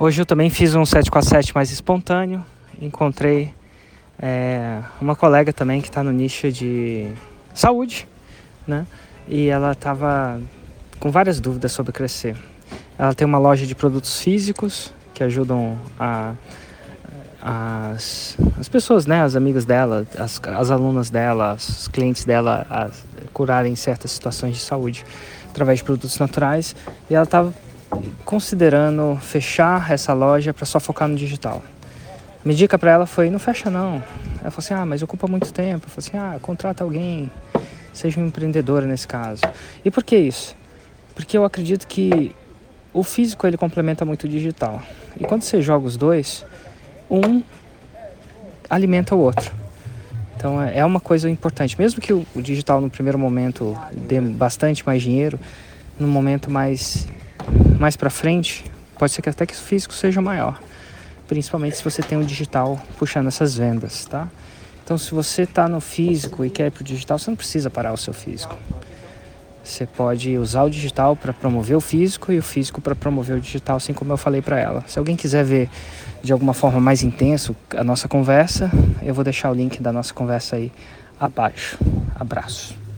Hoje eu também fiz um 747 mais espontâneo. Encontrei é, uma colega também que está no nicho de saúde, né? E ela estava com várias dúvidas sobre crescer. Ela tem uma loja de produtos físicos que ajudam a, as, as pessoas, né, as amigas dela, as, as alunas dela, os clientes dela a curarem certas situações de saúde através de produtos naturais. E ela estava considerando fechar essa loja para só focar no digital. Minha dica para ela foi: não fecha não. Ela falou assim: ah, mas ocupa muito tempo. Eu falei assim: ah, contrata alguém, seja um empreendedor nesse caso. E por que isso? Porque eu acredito que o físico ele complementa muito o digital. E quando você joga os dois, um alimenta o outro. Então é, é uma coisa importante. Mesmo que o digital no primeiro momento dê bastante mais dinheiro, no momento mais mais para frente, pode ser que até que o físico seja maior, principalmente se você tem o digital puxando essas vendas, tá? Então, se você está no físico e quer ir para o digital, você não precisa parar o seu físico. Você pode usar o digital para promover o físico e o físico para promover o digital, assim como eu falei para ela. Se alguém quiser ver de alguma forma mais intenso a nossa conversa, eu vou deixar o link da nossa conversa aí abaixo. Abraço.